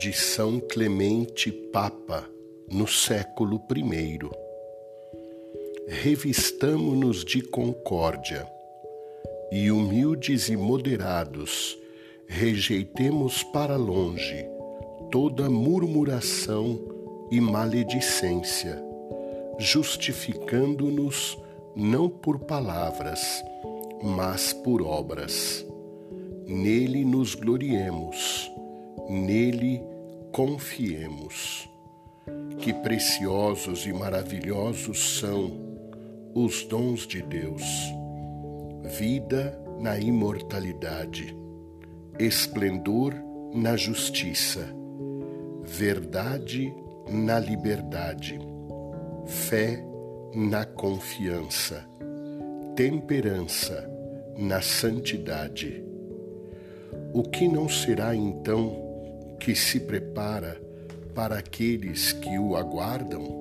de São Clemente Papa no século I. Revistamo-nos de concórdia e, humildes e moderados, rejeitemos para longe toda murmuração e maledicência, justificando-nos não por palavras, mas por obras. Nele nos gloriemos, nele confiemos. Que preciosos e maravilhosos são os dons de Deus. Vida na imortalidade, esplendor na justiça, verdade na liberdade, fé na confiança, temperança na santidade. O que não será então que se prepara para aqueles que o aguardam?